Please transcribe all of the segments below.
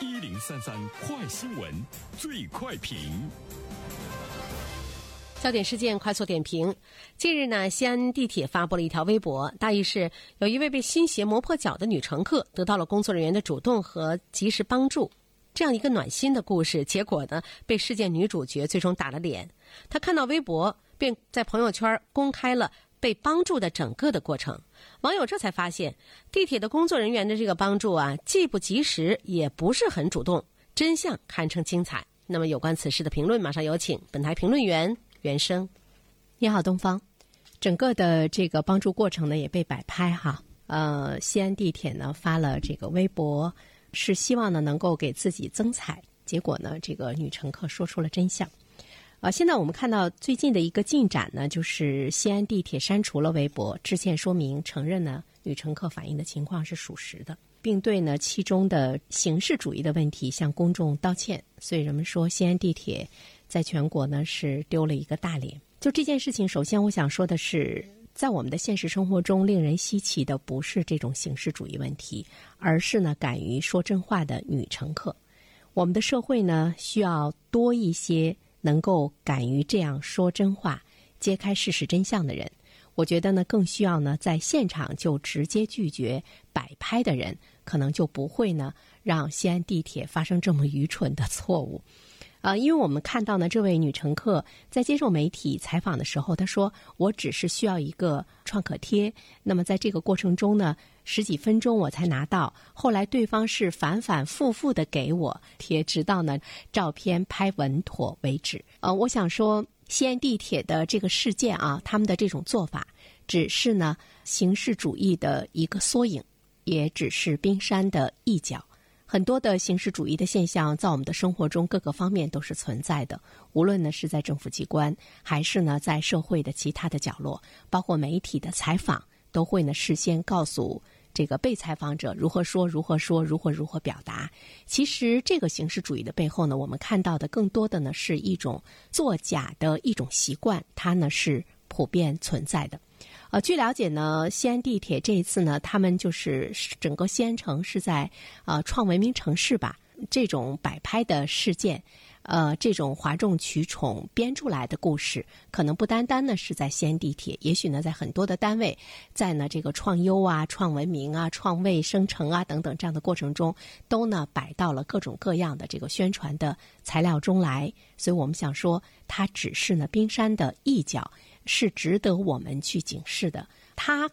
一零三三快新闻，最快评。焦点事件快速点评。近日呢，西安地铁发布了一条微博，大意是有一位被新鞋磨破脚的女乘客得到了工作人员的主动和及时帮助，这样一个暖心的故事。结果呢，被事件女主角最终打了脸。她看到微博，便在朋友圈公开了被帮助的整个的过程。网友这才发现，地铁的工作人员的这个帮助啊，既不及时，也不是很主动，真相堪称精彩。那么，有关此事的评论，马上有请本台评论员。原声，你好，东方。整个的这个帮助过程呢，也被摆拍哈。呃，西安地铁呢发了这个微博，是希望呢能够给自己增彩。结果呢，这个女乘客说出了真相。啊，现在我们看到最近的一个进展呢，就是西安地铁删除了微博，致歉说明，承认呢女乘客反映的情况是属实的，并对呢其中的形式主义的问题向公众道歉。所以人们说，西安地铁。在全国呢是丢了一个大脸。就这件事情，首先我想说的是，在我们的现实生活中，令人稀奇的不是这种形式主义问题，而是呢敢于说真话的女乘客。我们的社会呢需要多一些能够敢于这样说真话、揭开事实真相的人。我觉得呢更需要呢在现场就直接拒绝摆拍的人，可能就不会呢让西安地铁发生这么愚蠢的错误。啊，因为我们看到呢，这位女乘客在接受媒体采访的时候，她说：“我只是需要一个创可贴。那么在这个过程中呢，十几分钟我才拿到。后来对方是反反复复的给我贴，直到呢照片拍稳妥为止。”呃，我想说，西安地铁的这个事件啊，他们的这种做法，只是呢形式主义的一个缩影，也只是冰山的一角。很多的形式主义的现象在我们的生活中各个方面都是存在的，无论呢是在政府机关，还是呢在社会的其他的角落，包括媒体的采访，都会呢事先告诉这个被采访者如何说、如何说、如何如何表达。其实这个形式主义的背后呢，我们看到的更多的呢是一种作假的一种习惯，它呢是普遍存在的。呃，据了解呢，西安地铁这一次呢，他们就是整个西安城是在呃创文明城市吧，这种摆拍的事件，呃，这种哗众取宠编出来的故事，可能不单单呢是在西安地铁，也许呢在很多的单位，在呢这个创优啊、创文明啊、创卫生城啊等等这样的过程中，都呢摆到了各种各样的这个宣传的材料中来，所以我们想说，它只是呢冰山的一角。是值得我们去警示的，它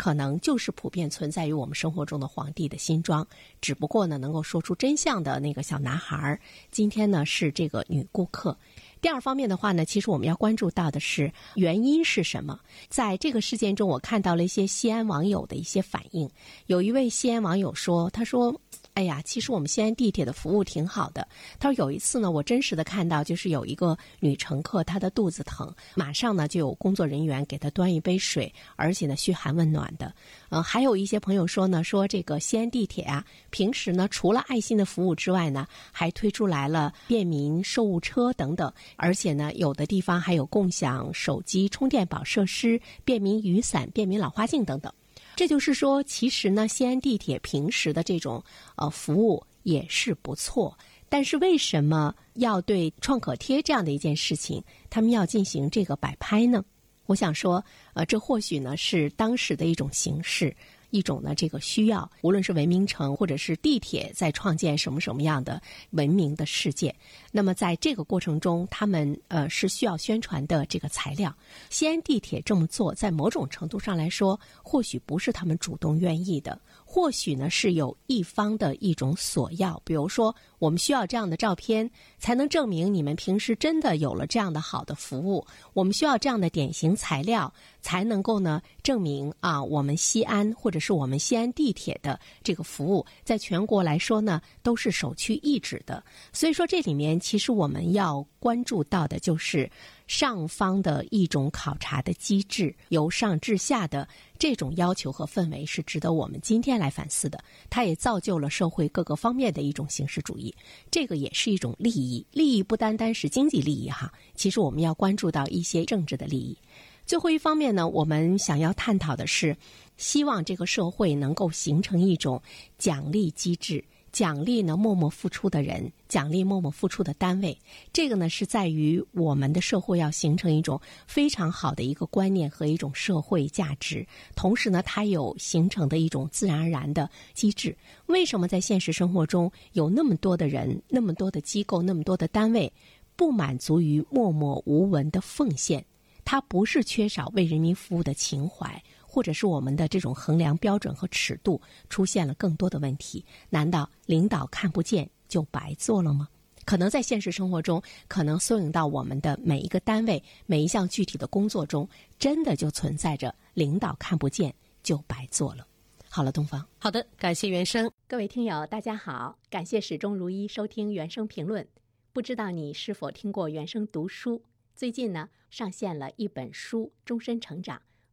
可能就是普遍存在于我们生活中的皇帝的新装，只不过呢，能够说出真相的那个小男孩儿，今天呢是这个女顾客。第二方面的话呢，其实我们要关注到的是原因是什么。在这个事件中，我看到了一些西安网友的一些反应。有一位西安网友说：“他说。”哎呀，其实我们西安地铁的服务挺好的。他说有一次呢，我真实的看到，就是有一个女乘客，她的肚子疼，马上呢就有工作人员给她端一杯水，而且呢嘘寒问暖的。呃，还有一些朋友说呢，说这个西安地铁啊，平时呢除了爱心的服务之外呢，还推出来了便民售物车等等，而且呢有的地方还有共享手机充电宝设施、便民雨伞、便民老花镜等等。这就是说，其实呢，西安地铁平时的这种呃服务也是不错，但是为什么要对创可贴这样的一件事情，他们要进行这个摆拍呢？我想说，呃，这或许呢是当时的一种形式。一种呢，这个需要，无论是文明城或者是地铁，在创建什么什么样的文明的世界。那么在这个过程中，他们呃是需要宣传的这个材料。西安地铁这么做，在某种程度上来说，或许不是他们主动愿意的，或许呢是有一方的一种索要。比如说，我们需要这样的照片，才能证明你们平时真的有了这样的好的服务。我们需要这样的典型材料。才能够呢证明啊，我们西安或者是我们西安地铁的这个服务，在全国来说呢都是首屈一指的。所以说这里面其实我们要关注到的就是上方的一种考察的机制，由上至下的这种要求和氛围是值得我们今天来反思的。它也造就了社会各个方面的一种形式主义，这个也是一种利益。利益不单单是经济利益哈，其实我们要关注到一些政治的利益。最后一方面呢，我们想要探讨的是，希望这个社会能够形成一种奖励机制，奖励呢默默付出的人，奖励默默付出的单位。这个呢是在于我们的社会要形成一种非常好的一个观念和一种社会价值，同时呢，它有形成的一种自然而然的机制。为什么在现实生活中有那么多的人、那么多的机构、那么多的单位不满足于默默无闻的奉献？它不是缺少为人民服务的情怀。或者是我们的这种衡量标准和尺度出现了更多的问题？难道领导看不见就白做了吗？可能在现实生活中，可能缩影到我们的每一个单位、每一项具体的工作中，真的就存在着领导看不见就白做了。好了，东方，好的，感谢原生，各位听友，大家好，感谢始终如一收听原生评论。不知道你是否听过原生读书？最近呢，上线了一本书《终身成长》。